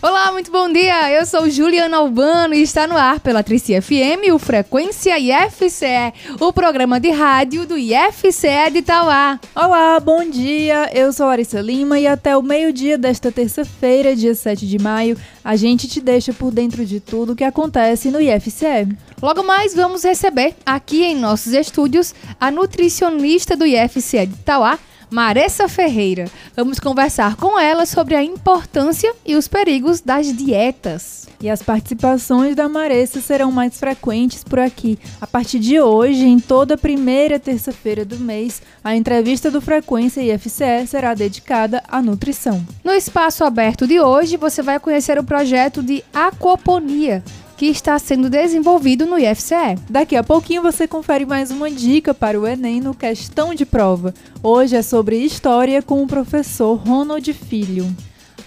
Olá, muito bom dia. Eu sou Juliana Albano e está no ar pela Trici FM, o Frequência IFCE, o programa de rádio do IFCE de Itauá. Olá, bom dia. Eu sou Larissa Lima e até o meio-dia desta terça-feira, dia 7 de maio, a gente te deixa por dentro de tudo que acontece no IFCE. Logo mais vamos receber aqui em nossos estúdios a nutricionista do IFCE de Itauá, Maressa Ferreira. Vamos conversar com ela sobre a importância e os perigos das dietas. E as participações da Maressa serão mais frequentes por aqui. A partir de hoje, em toda primeira terça-feira do mês, a entrevista do Frequência IFCE será dedicada à nutrição. No espaço aberto de hoje, você vai conhecer o projeto de aquaponia que está sendo desenvolvido no IFCE. Daqui a pouquinho você confere mais uma dica para o Enem no Questão de Prova. Hoje é sobre História com o professor Ronald Filho.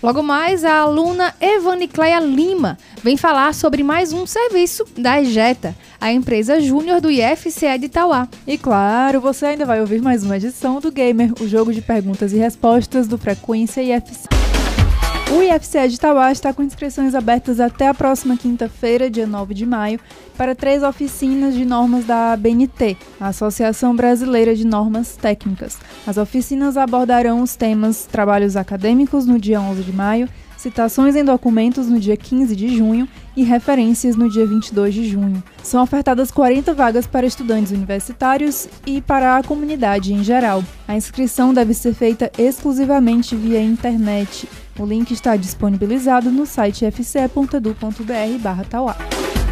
Logo mais, a aluna Evanicleia Lima vem falar sobre mais um serviço da EJETA, a empresa júnior do IFCE de Itauá. E claro, você ainda vai ouvir mais uma edição do Gamer, o jogo de perguntas e respostas do Frequência IFCE. O IFCE de Itauá está com inscrições abertas até a próxima quinta-feira, dia 9 de maio, para três oficinas de normas da ABNT, a Associação Brasileira de Normas Técnicas. As oficinas abordarão os temas trabalhos acadêmicos no dia 11 de maio, citações em documentos no dia 15 de junho e referências no dia 22 de junho. São ofertadas 40 vagas para estudantes universitários e para a comunidade em geral. A inscrição deve ser feita exclusivamente via internet o link está disponibilizado no site ifce.edu.br Tauá.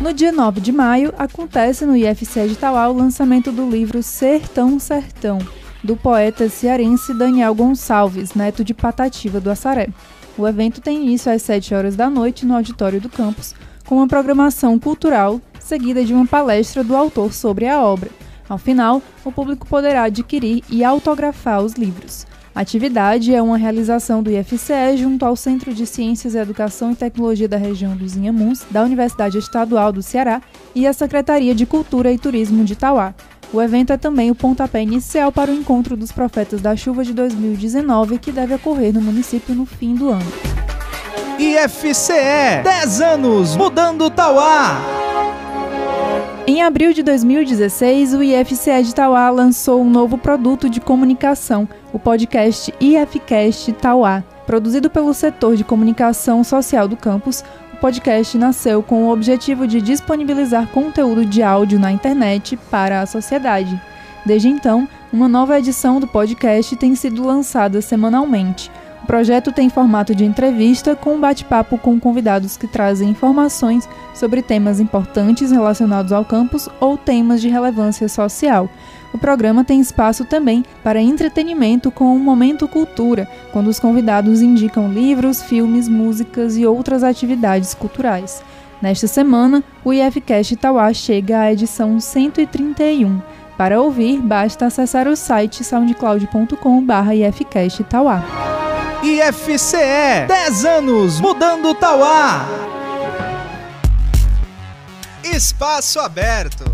No dia 9 de maio, acontece no IFC de Tauá o lançamento do livro Sertão Sertão, do poeta cearense Daniel Gonçalves, neto de Patativa do Assaré. O evento tem início às 7 horas da noite no auditório do campus, com uma programação cultural seguida de uma palestra do autor sobre a obra. Ao final, o público poderá adquirir e autografar os livros. A atividade é uma realização do IFCE junto ao Centro de Ciências, Educação e Tecnologia da região dos Inhamuns, da Universidade Estadual do Ceará e a Secretaria de Cultura e Turismo de Itauá. O evento é também o pontapé inicial para o encontro dos profetas da chuva de 2019, que deve ocorrer no município no fim do ano. IFCE 10 anos mudando Tauá. Em abril de 2016, o IFCE de Tauá lançou um novo produto de comunicação, o podcast IFCast Tauá. Produzido pelo setor de comunicação social do campus, o podcast nasceu com o objetivo de disponibilizar conteúdo de áudio na internet para a sociedade. Desde então, uma nova edição do podcast tem sido lançada semanalmente projeto tem formato de entrevista com um bate-papo com convidados que trazem informações sobre temas importantes relacionados ao campus ou temas de relevância social. O programa tem espaço também para entretenimento com o Momento Cultura, quando os convidados indicam livros, filmes, músicas e outras atividades culturais. Nesta semana, o IFCast Itauá chega à edição 131. Para ouvir, basta acessar o site soundcloud.com/ifcast Itauá. IFCE 10 anos mudando Tauá. Espaço aberto.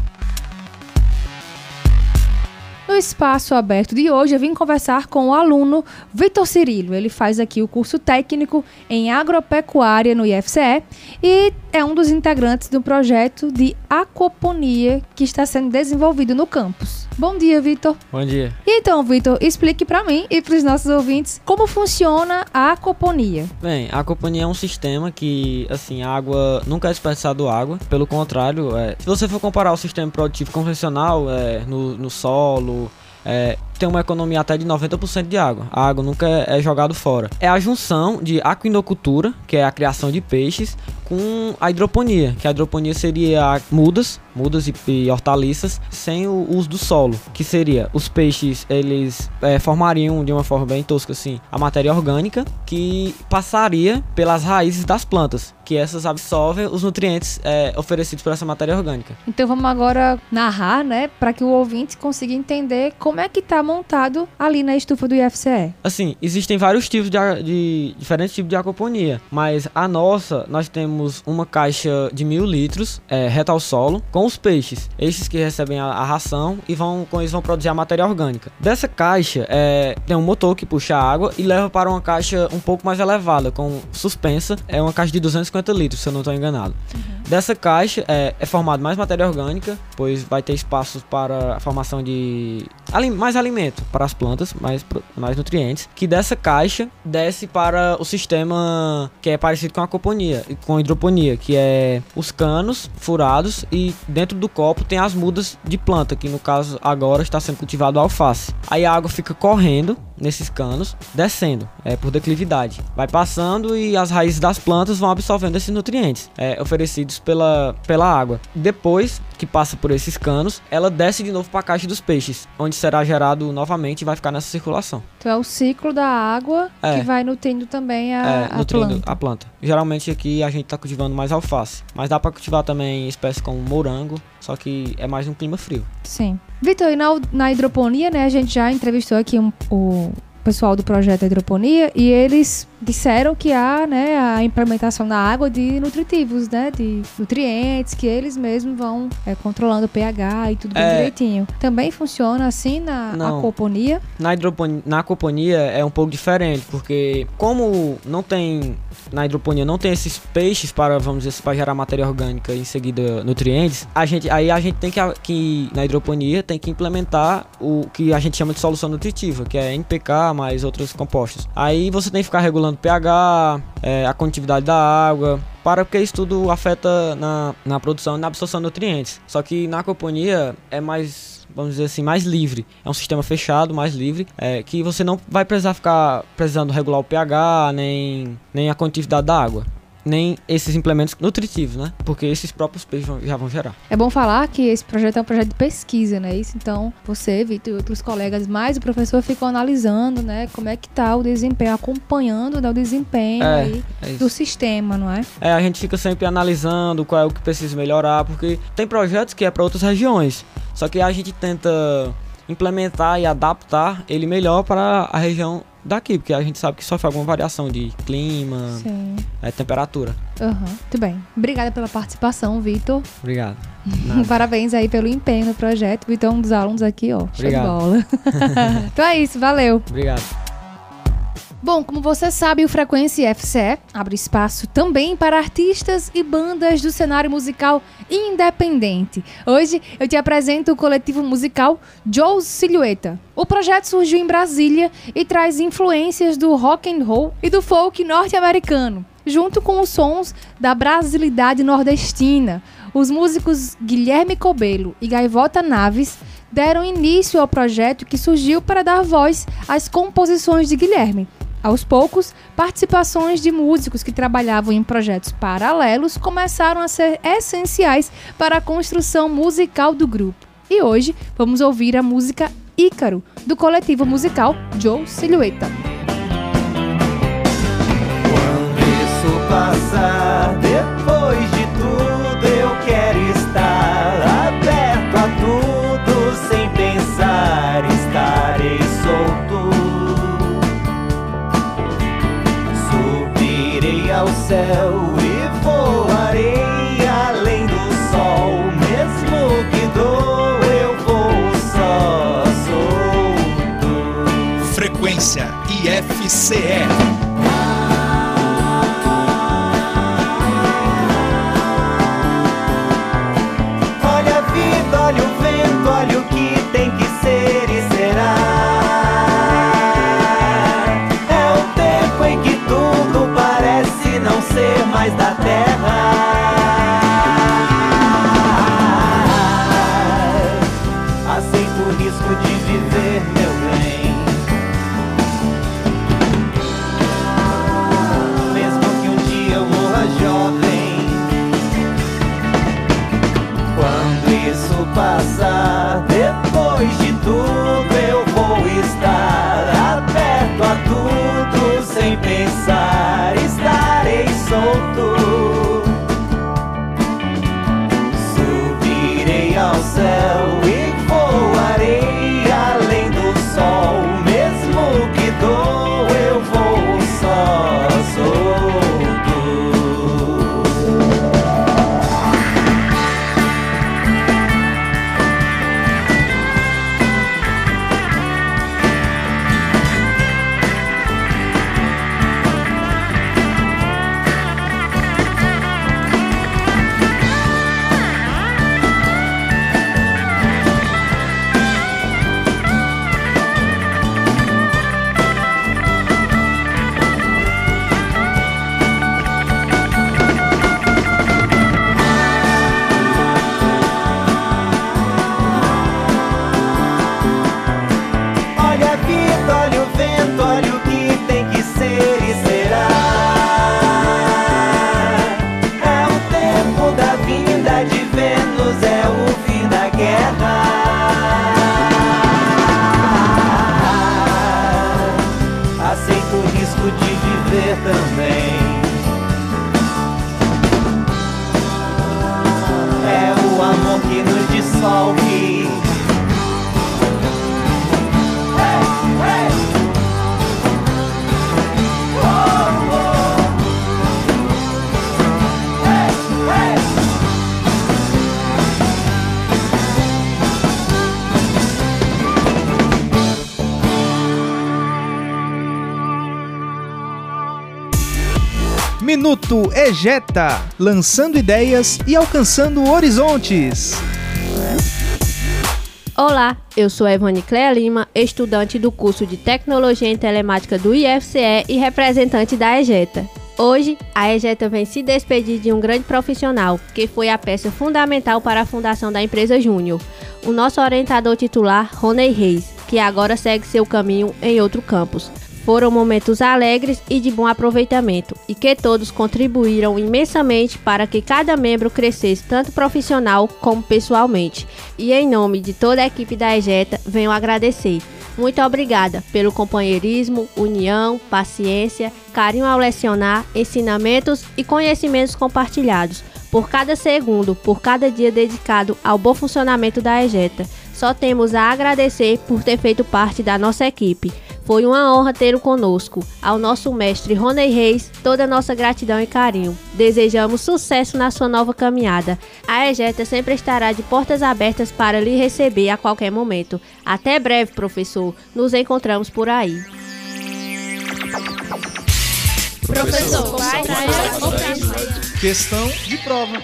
No espaço aberto de hoje, eu vim conversar com o aluno Vitor Cirilo. Ele faz aqui o curso técnico em agropecuária no IFCE e é um dos integrantes do projeto de aquaponia que está sendo desenvolvido no campus. Bom dia, Vitor. Bom dia. Então, Vitor, explique para mim e para os nossos ouvintes como funciona a aquaponia. Bem, a aquaponia é um sistema que, assim, a água nunca é desperdiçado água. Pelo contrário, é, se você for comparar o sistema produtivo convencional é, no, no solo, é, tem uma economia até de 90% de água. A água nunca é, é jogada fora. É a junção de aquinocultura, que é a criação de peixes, com a hidroponia, que a hidroponia seria mudas, mudas e, e hortaliças, sem o uso do solo, que seria os peixes, eles é, formariam de uma forma bem tosca assim, a matéria orgânica que passaria pelas raízes das plantas, que essas absorvem os nutrientes é, oferecidos por essa matéria orgânica. Então vamos agora narrar, né, para que o ouvinte consiga entender como é que está montado ali na estufa do IFCE? Assim, existem vários tipos de, de diferentes tipos de aquaponia, mas a nossa, nós temos uma caixa de mil litros é, reta ao solo com os peixes. Esses que recebem a, a ração e vão com eles vão produzir a matéria orgânica. Dessa caixa é, tem um motor que puxa a água e leva para uma caixa um pouco mais elevada, com suspensa. É uma caixa de 250 litros, se eu não estou enganado. Uhum. Dessa caixa é, é formado mais matéria orgânica, pois vai ter espaços para a formação de mais alimento para as plantas, mais, mais nutrientes. Que dessa caixa desce para o sistema que é parecido com a aquaponia, com a hidroponia, que é os canos furados e dentro do copo tem as mudas de planta, que no caso agora está sendo cultivado alface. Aí a água fica correndo nesses canos, descendo é, por declividade. Vai passando e as raízes das plantas vão absorvendo esses nutrientes é, oferecidos pela, pela água. Depois que passa por esses canos, ela desce de novo para a caixa dos peixes, onde será gerado novamente e vai ficar nessa circulação. Então é o ciclo da água é. que vai nutrindo também a, é, a nutrindo planta. a planta. Geralmente aqui a gente está cultivando mais alface, mas dá para cultivar também espécies como morango, só que é mais um clima frio. Sim. Vitor, e na, na hidroponia, né, a gente já entrevistou aqui um, o pessoal do projeto Hidroponia e eles disseram que há né, a implementação na água de nutritivos, né, de nutrientes, que eles mesmos vão é, controlando o pH e tudo bem é... direitinho. Também funciona assim na não. Na, hidroponia, na aquoponia é um pouco diferente, porque como não tem na hidroponia não tem esses peixes para, vamos dizer, para gerar matéria orgânica e em seguida nutrientes, a gente, aí a gente tem que, que, na hidroponia, tem que implementar o que a gente chama de solução nutritiva, que é NPK mais outros compostos. Aí você tem que ficar regulando pH, é, a condutividade da água, para porque isso tudo afeta na, na produção e na absorção de nutrientes. Só que na aquaponia é mais vamos dizer assim, mais livre. É um sistema fechado, mais livre, é, que você não vai precisar ficar precisando regular o pH, nem, nem a condutividade da água nem esses implementos nutritivos, né? Porque esses próprios peixes já vão gerar. É bom falar que esse projeto é um projeto de pesquisa, né? Isso, então, você, Vitor e outros colegas, mais o professor ficam analisando, né? Como é que tá o desempenho, acompanhando né, o desempenho é, aí é do sistema, não é? É, a gente fica sempre analisando qual é o que precisa melhorar, porque tem projetos que é para outras regiões. Só que a gente tenta implementar e adaptar ele melhor para a região daqui, porque a gente sabe que sofre alguma variação de clima, é, temperatura. Uhum, muito bem. Obrigada pela participação, Vitor. Obrigado. Parabéns aí pelo empenho no projeto. Vitor é um dos alunos aqui, ó. Obrigado. Show de bola. então é isso, valeu. Obrigado. Bom, como você sabe, o Frequência FCE abre espaço também para artistas e bandas do cenário musical independente. Hoje eu te apresento o coletivo musical Joe Silhueta. O projeto surgiu em Brasília e traz influências do rock and roll e do folk norte-americano, junto com os sons da brasilidade nordestina. Os músicos Guilherme Cobelo e Gaivota Naves deram início ao projeto que surgiu para dar voz às composições de Guilherme, aos poucos, participações de músicos que trabalhavam em projetos paralelos começaram a ser essenciais para a construção musical do grupo. E hoje vamos ouvir a música Ícaro, do coletivo musical Joe Silhueta. Quando isso passar, depois céu e voarei além do sol. Mesmo que dou, eu vou só solto. Frequência IFCE. casa. Minuto Ejeta, lançando ideias e alcançando horizontes. Olá, eu sou Evane Clea Lima, estudante do curso de Tecnologia em Telemática do IFCE e representante da EJETA. Hoje, a EJETA vem se despedir de um grande profissional, que foi a peça fundamental para a fundação da empresa Júnior, o nosso orientador titular, Rony Reis, que agora segue seu caminho em outro campus. Foram momentos alegres e de bom aproveitamento, e que todos contribuíram imensamente para que cada membro crescesse tanto profissional como pessoalmente. E em nome de toda a equipe da EJETA, venho agradecer. Muito obrigada pelo companheirismo, união, paciência, carinho ao lecionar, ensinamentos e conhecimentos compartilhados. Por cada segundo, por cada dia dedicado ao bom funcionamento da EJETA. Só temos a agradecer por ter feito parte da nossa equipe. Foi uma honra tê-lo conosco. Ao nosso mestre Rony Reis, toda a nossa gratidão e carinho. Desejamos sucesso na sua nova caminhada. A EJETA sempre estará de portas abertas para lhe receber a qualquer momento. Até breve, professor. Nos encontramos por aí. Professor, vai, Questão de prova.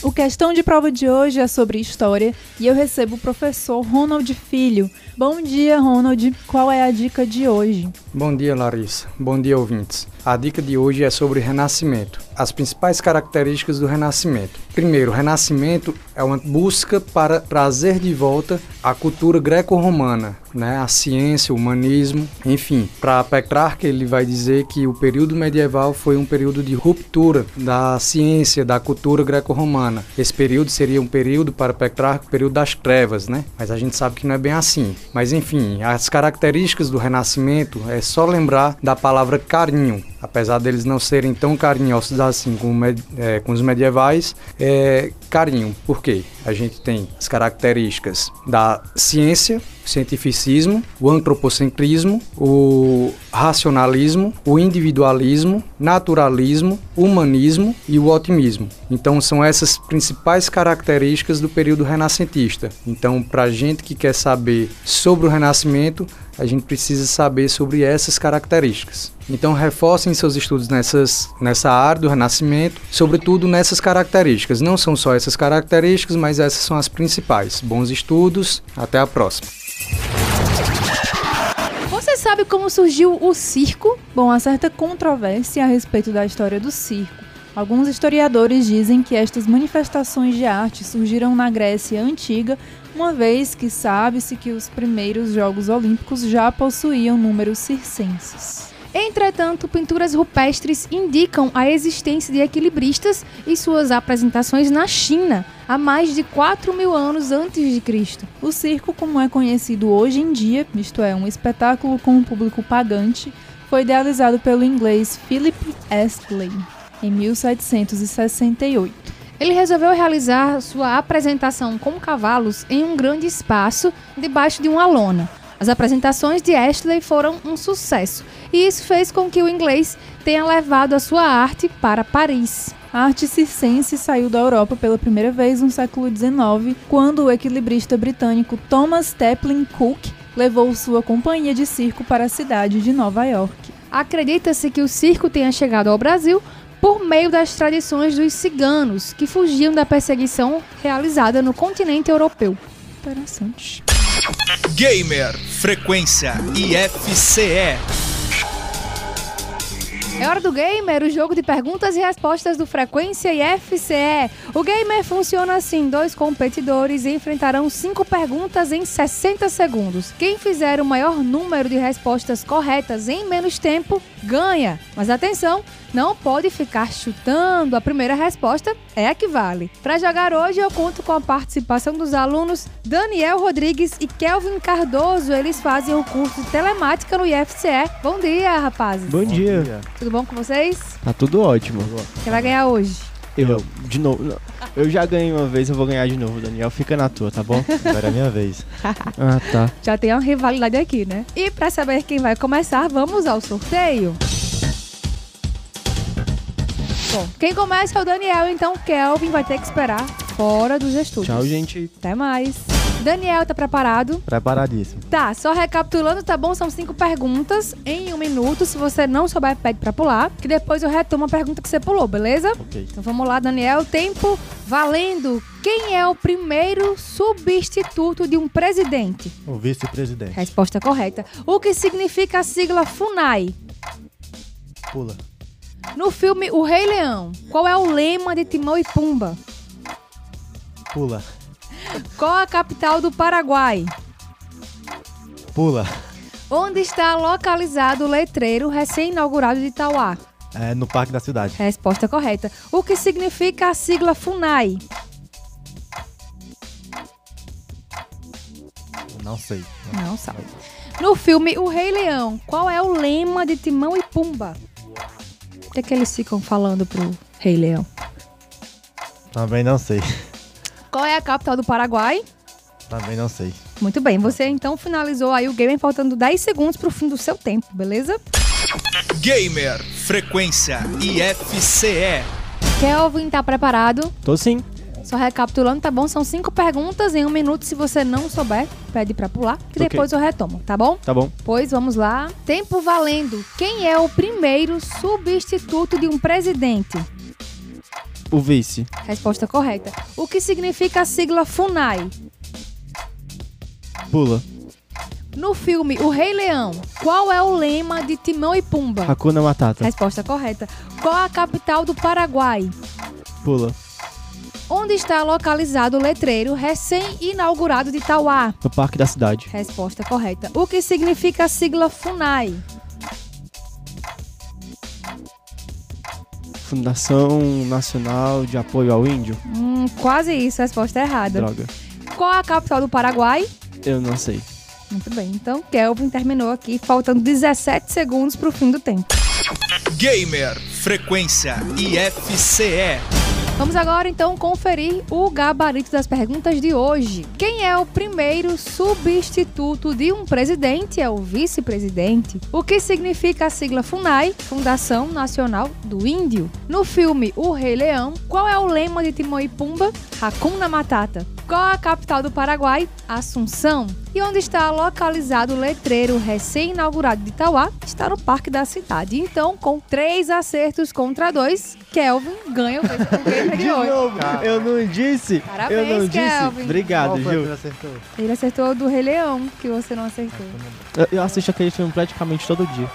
O questão de prova de hoje é sobre história e eu recebo o professor Ronald Filho. Bom dia, Ronald. Qual é a dica de hoje? Bom dia, Larissa. Bom dia, ouvintes. A dica de hoje é sobre renascimento. As principais características do renascimento. Primeiro, o renascimento é uma busca para trazer de volta a cultura greco-romana, né? a ciência, o humanismo, enfim. Para Petrarca, ele vai dizer que o período medieval foi um período de ruptura da ciência, da cultura greco-romana. Esse período seria um período, para Petrarca, o período das trevas, né? Mas a gente sabe que não é bem assim. Mas enfim, as características do renascimento é só lembrar da palavra carinho. Apesar deles não serem tão carinhosos assim com, é, com os medievais, é carinho. Por quê? A gente tem as características da ciência, o cientificismo, o antropocentrismo, o racionalismo, o individualismo, naturalismo, humanismo e o otimismo. Então são essas principais características do período renascentista. Então, para gente que quer saber sobre o renascimento, a gente precisa saber sobre essas características. Então reforcem seus estudos nessas, nessa área do renascimento, sobretudo nessas características. Não são só essas características, mas essas são as principais. Bons estudos, até a próxima. Você sabe como surgiu o circo? Bom, há certa controvérsia a respeito da história do circo. Alguns historiadores dizem que estas manifestações de arte surgiram na Grécia Antiga, uma vez que sabe-se que os primeiros Jogos Olímpicos já possuíam números circenses. Entretanto, pinturas rupestres indicam a existência de equilibristas e suas apresentações na China, há mais de 4 mil anos antes de Cristo. O circo, como é conhecido hoje em dia, isto é, um espetáculo com um público pagante, foi idealizado pelo inglês Philip Astley em 1768. Ele resolveu realizar sua apresentação com cavalos em um grande espaço debaixo de uma lona. As apresentações de Ashley foram um sucesso, e isso fez com que o inglês tenha levado a sua arte para Paris. A arte circense saiu da Europa pela primeira vez no século XIX, quando o equilibrista britânico Thomas Taplin Cook levou sua companhia de circo para a cidade de Nova York. Acredita-se que o circo tenha chegado ao Brasil por meio das tradições dos ciganos, que fugiam da perseguição realizada no continente europeu. Interessante. Gamer Frequência IFCE. É hora do Gamer, o jogo de perguntas e respostas do Frequência e FCE. O Gamer funciona assim: dois competidores enfrentarão cinco perguntas em 60 segundos. Quem fizer o maior número de respostas corretas em menos tempo ganha. Mas atenção, não pode ficar chutando. A primeira resposta é a que vale. Para jogar hoje, eu conto com a participação dos alunos Daniel Rodrigues e Kelvin Cardoso. Eles fazem o curso de telemática no IFCE. Bom dia, rapazes. Bom dia. Tudo bom com vocês? Tá tudo ótimo. Quem vai ganhar hoje? Eu, de novo. não. Eu já ganhei uma vez, eu vou ganhar de novo, Daniel. Fica na tua, tá bom? Agora é minha vez. Ah, tá. Já tem uma rivalidade aqui, né? E para saber quem vai começar, vamos ao sorteio. Bom, quem começa é o Daniel, então Kelvin vai ter que esperar fora dos estúdios. Tchau, gente. Até mais. Daniel, tá preparado? Preparadíssimo. Tá, só recapitulando, tá bom? São cinco perguntas em um minuto. Se você não souber, pede pra pular. Que depois eu retomo a pergunta que você pulou, beleza? Ok. Então vamos lá, Daniel. Tempo valendo. Quem é o primeiro substituto de um presidente? O vice-presidente. Resposta correta. O que significa a sigla FUNAI? Pula. No filme O Rei Leão, qual é o lema de Timão e Pumba? Pula. Qual a capital do Paraguai? Pula. Onde está localizado o letreiro recém-inaugurado de Itauá? É no Parque da Cidade. Resposta correta. O que significa a sigla FUNAI? Não sei. Não sabe. No filme O Rei Leão, qual é o lema de Timão e Pumba? O que é que eles ficam falando pro Rei Leão? Também não sei. Qual é a capital do Paraguai? Também não sei. Muito bem, você então finalizou aí o game faltando 10 segundos pro fim do seu tempo, beleza? Gamer Frequência IFCE. Kelvin tá preparado? Tô sim. Só recapitulando, tá bom? São cinco perguntas em um minuto. Se você não souber, pede pra pular, que Ok. depois eu retomo, tá bom? Tá bom. Pois vamos lá. Tempo valendo. Quem é o primeiro substituto de um presidente? O vice. Resposta correta. O que significa a sigla FUNAI? Pula. No filme O Rei Leão, qual é o lema de Timão e Pumba? Hakuna Matata. Resposta correta. Qual a capital do Paraguai? Pula. Onde está localizado o letreiro recém-inaugurado de Itauá? No Parque da Cidade. Resposta correta. O que significa a sigla FUNAI? Fundação Nacional de Apoio ao Índio. Hum, quase isso, resposta errada. Droga. Qual a capital do Paraguai? Eu não sei. Muito bem, então Kelvin terminou aqui, faltando 17 segundos pro fim do tempo. Gamer Frequência IFCE. Vamos agora então conferir o gabarito das perguntas de hoje. Quem é o primeiro substituto de um presidente? É o vice-presidente. O que significa a sigla FUNAI, Fundação Nacional do Índio? No filme O Rei Leão, qual é o lema de Timão e Pumba? Hakuna Matata. Qual a capital do Paraguai? Assunção. E onde está localizado o letreiro recém-inaugurado de Itauá? Está no Parque da Cidade. Então, com três acertos contra dois, Kelvin ganha o game de hoje. eu não disse. Parabéns, eu não disse. Kelvin. Obrigado, Gil. Ele acertou o do Rei Leão, que você não acertou. Eu, eu assisto aquele filme praticamente todo dia.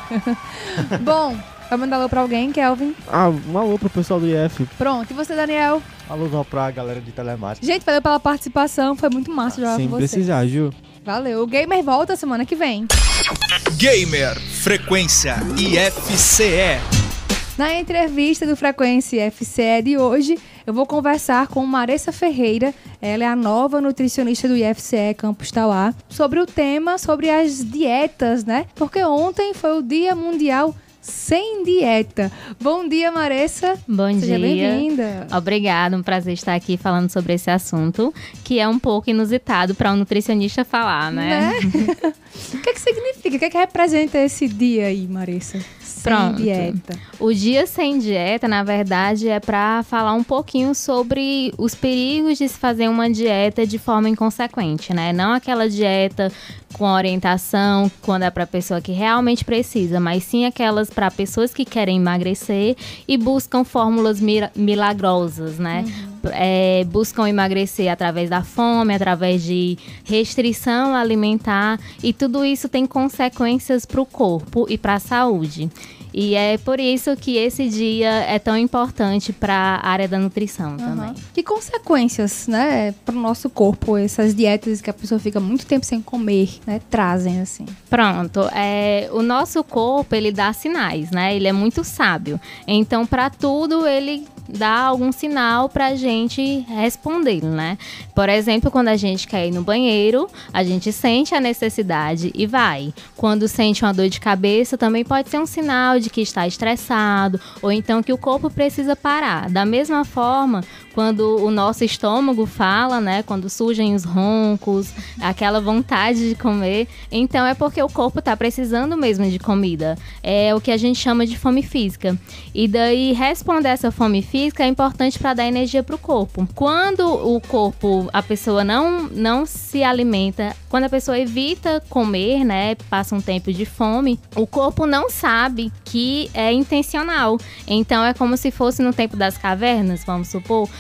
Bom, vai mandar alô pra alguém, Kelvin? Ah, um alô pro pessoal do IF. Pronto. E você, Daniel? Alôzão pra galera de telemática. Gente, valeu pela participação. Foi muito massa jogar Sem com você. precisar, Gil. Valeu. O Gamer volta semana que vem. Gamer Frequência IFCE. Na entrevista do Frequência FCE de hoje, eu vou conversar com Maressa Ferreira, ela é a nova nutricionista do IFCE Campus Tauá, sobre o tema, sobre as dietas, né? Porque ontem foi o Dia Mundial Sem Dieta. Bom dia, Maressa. Bom Seja dia. bem-vinda. Obrigada, um prazer estar aqui falando sobre esse assunto, que é um pouco inusitado para um nutricionista falar, né? o que, é que significa? O que, é que representa esse dia aí, Maressa? Sem Pronto. dieta. O dia sem dieta, na verdade, é para falar um pouquinho sobre os perigos de se fazer uma dieta de forma inconsequente, né? Não aquela dieta com orientação quando é para pessoa que realmente precisa, mas sim aquelas para pessoas que querem emagrecer e buscam fórmulas mira- milagrosas, né? É, buscam emagrecer através da fome, através de restrição alimentar e tudo isso tem consequências para o corpo e para a saúde. E é por isso que esse dia é tão importante para a área da nutrição também. Aham. Que consequências, né, para o nosso corpo, essas dietas que a pessoa fica muito tempo sem comer, né, trazem assim? Pronto, é, o nosso corpo ele dá sinais, né? Ele é muito sábio. Então, para tudo ele dá algum sinal pra gente responder, né? Por exemplo, quando a gente quer ir no banheiro, a gente sente a necessidade e vai. Quando sente uma dor de cabeça, também pode ser um sinal de que está estressado ou então que o corpo precisa parar. Da mesma forma, quando o nosso estômago fala, né? Quando surgem os roncos, aquela vontade de comer, então é porque o corpo está precisando mesmo de comida. É o que a gente chama de fome física. E daí responder essa fome física é importante para dar energia para o corpo. Quando o corpo, a pessoa não não se alimenta, quando a pessoa evita comer, né, passa um tempo de fome, o corpo não sabe que é intencional. Então é como se fosse no tempo das cavernas, vamos supor,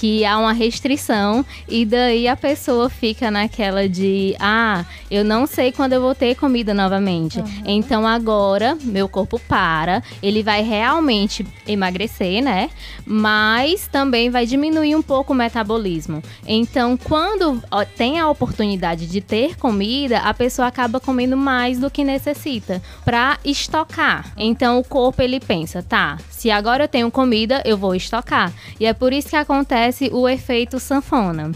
que há uma restrição e daí a pessoa fica naquela de, ah, eu não sei quando eu vou ter comida novamente. Uhum. Então agora meu corpo para, ele vai realmente emagrecer, né? Mas também vai diminuir um pouco o metabolismo. Então, quando tem a oportunidade de ter comida, a pessoa acaba comendo mais do que necessita para estocar. Então, o corpo ele pensa, tá, se agora eu tenho comida, eu vou estocar. E é por isso que acontece o efeito sanfona.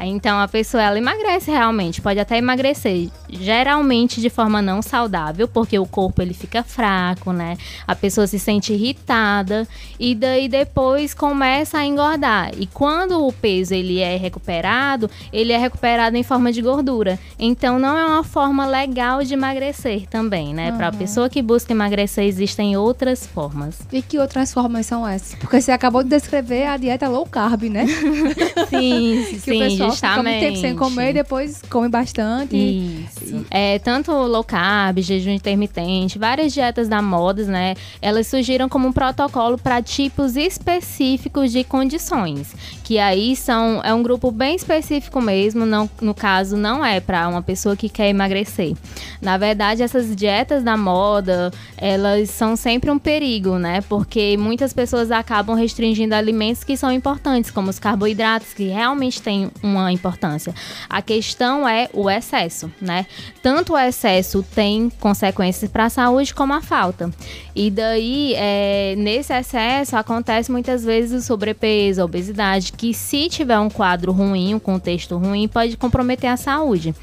Então a pessoa ela emagrece realmente, pode até emagrecer, geralmente de forma não saudável, porque o corpo ele fica fraco, né? A pessoa se sente irritada e daí depois começa a engordar. E quando o peso ele é recuperado, ele é recuperado em forma de gordura. Então não é uma forma legal de emagrecer também, né? Uhum. Para a pessoa que busca emagrecer existem outras formas. E que outras formas são essas? Porque você acabou de descrever a dieta low carb, né? sim, que sim, o pessoal justamente. Fica tempo sem comer e depois come bastante. Isso. É, tanto low carb, jejum intermitente, várias dietas da moda, né? Elas surgiram como um protocolo para tipos específicos de condições, que aí são é um grupo bem específico mesmo, não, no caso não é para uma pessoa que quer emagrecer. Na verdade, essas dietas da moda, elas são sempre um perigo, né? Porque muitas pessoas acabam restringindo alimentos que são importantes, como os carboidratos, que realmente têm uma importância. A questão é o excesso, né? Tanto o excesso tem consequências para a saúde como a falta. E daí, é, nesse excesso, acontece muitas vezes o sobrepeso, a obesidade, que se tiver um quadro ruim, um contexto ruim, pode comprometer a saúde.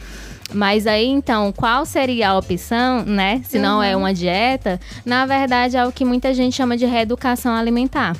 Mas aí, então, qual seria a opção, né? Se não é uhum. é uma dieta, na verdade é o que muita gente chama de reeducação alimentar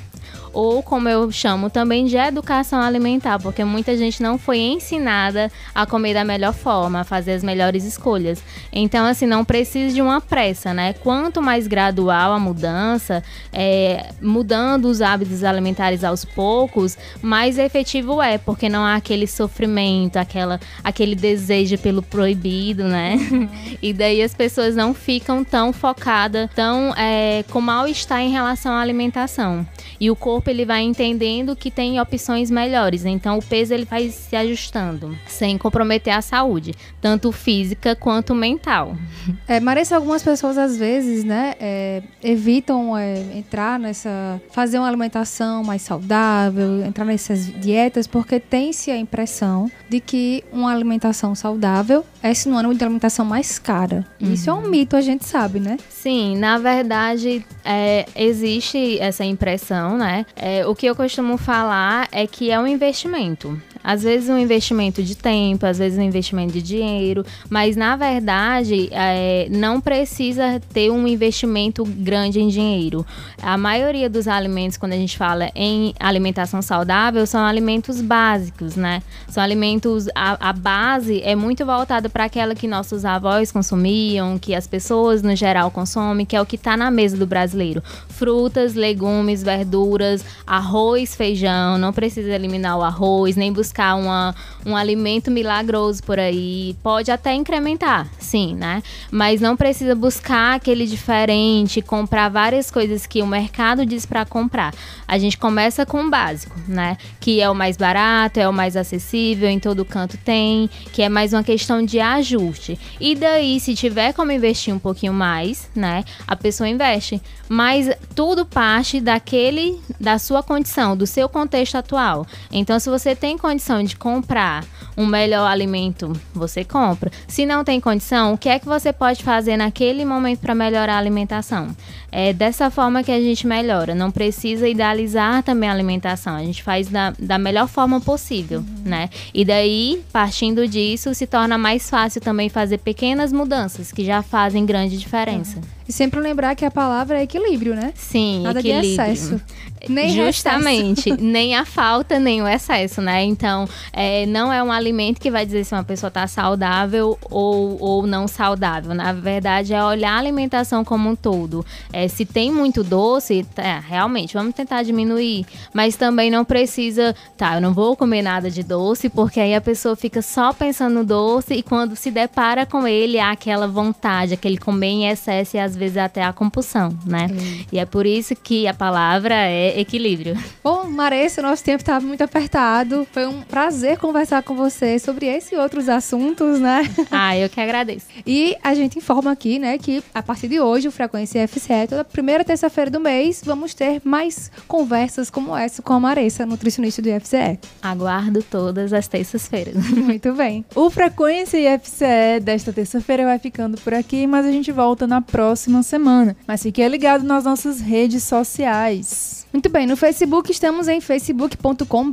ou como eu chamo também de educação alimentar, porque muita gente não foi ensinada a comer da melhor forma, a fazer as melhores escolhas. Então, assim, não precisa de uma pressa, né? Quanto mais gradual a mudança, é, mudando os hábitos alimentares aos poucos, mais efetivo é, porque não há aquele sofrimento, aquela, aquele desejo pelo proibido, né? Uhum. e daí as pessoas não ficam tão focadas, tão é, com mal-estar em relação à alimentação. E o corpo corpo ele vai entendendo que tem opções melhores. Então o peso ele vai se ajustando, sem comprometer a saúde, tanto física quanto mental. É, Marissa, algumas pessoas às vezes, né, é, evitam é, entrar nessa, fazer uma alimentação mais saudável, entrar nessas dietas, porque tem-se a impressão de que uma alimentação saudável é sinônimo de alimentação mais cara. Uhum. Isso é um mito, a gente sabe, né? Sim, na verdade, é, existe essa impressão, né? É, o que eu costumo falar é que é um investimento. Às vezes um investimento de tempo, às vezes um investimento de dinheiro, mas na verdade é, não precisa ter um investimento grande em dinheiro. A maioria dos alimentos, quando a gente fala em alimentação saudável, são alimentos básicos, né? São alimentos, a, a base é muito voltada para aquela que nossos avós consumiam, que as pessoas no geral consomem, que é o que está na mesa do brasileiro. Frutas, legumes, verduras, arroz, feijão, não precisa eliminar o arroz, nem buscar buscar uma, um alimento milagroso por aí. Pode até incrementar, sim, né? Mas não precisa buscar aquele diferente, comprar várias coisas que o mercado diz para comprar. A gente começa com o básico, né? Que é o mais barato, é o mais acessível, em todo canto tem, que é mais uma questão de ajuste. E daí, se tiver como investir um pouquinho mais, né? A pessoa investe. Mas tudo parte daquele, da sua condição, do seu contexto atual. Então, se você tem condição de comprar um melhor alimento, você compra. Se não tem condição, o que é que você pode fazer naquele momento para melhorar a alimentação? É dessa forma que a gente melhora. Não precisa idealizar também a alimentação. A gente faz da, da melhor forma possível, né? E daí, partindo disso, se torna mais fácil também fazer pequenas mudanças que já fazem grande diferença. E sempre lembrar que a palavra é equilíbrio, né? Sim, Nada de equilíbrio. excesso. Nem Justamente, nem a falta, nem o excesso, né? Então, é, não é um alimento que vai dizer se uma pessoa está saudável ou, ou não saudável. Na verdade, é olhar a alimentação como um todo. É, se tem muito doce, tá, realmente, vamos tentar diminuir. Mas também não precisa, tá, eu não vou comer nada de doce, porque aí a pessoa fica só pensando no doce e quando se depara com ele, há aquela vontade, aquele comer em excesso e às vezes até a compulsão, né? E é por isso que a palavra é equilíbrio. Bom, Maressa, nosso tempo estava muito apertado. Foi um prazer conversar com você sobre esse e outros assuntos, né? Ah, eu que agradeço. E a gente informa aqui, né, que a partir de hoje, o Frequência FCE, toda primeira terça-feira do mês, vamos ter mais conversas como essa com a Maressa, nutricionista do IFCE. Aguardo todas as terças-feiras. Muito bem. O Frequência IFCE desta terça-feira vai ficando por aqui, mas a gente volta na próxima semana. Mas fique ligado nas nossas redes sociais. Muito bem, no Facebook estamos em facebook.com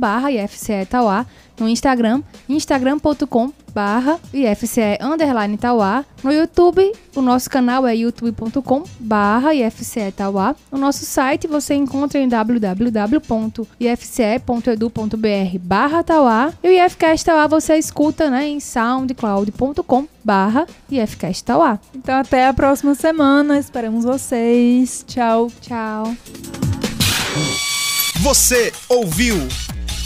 barra IFCE Tauá, no Instagram, instagram.com barra IFCE underline Tauá, no YouTube, o nosso canal é youtube.com barra IFCE Tauá, no nosso site você encontra em www.ifce.edu.br barra Tauá e o IFCast Tauá você escuta né, em soundcloud.com barra IFCast Tauá. Então até a próxima semana, esperamos vocês. Tchau. Tchau. Você ouviu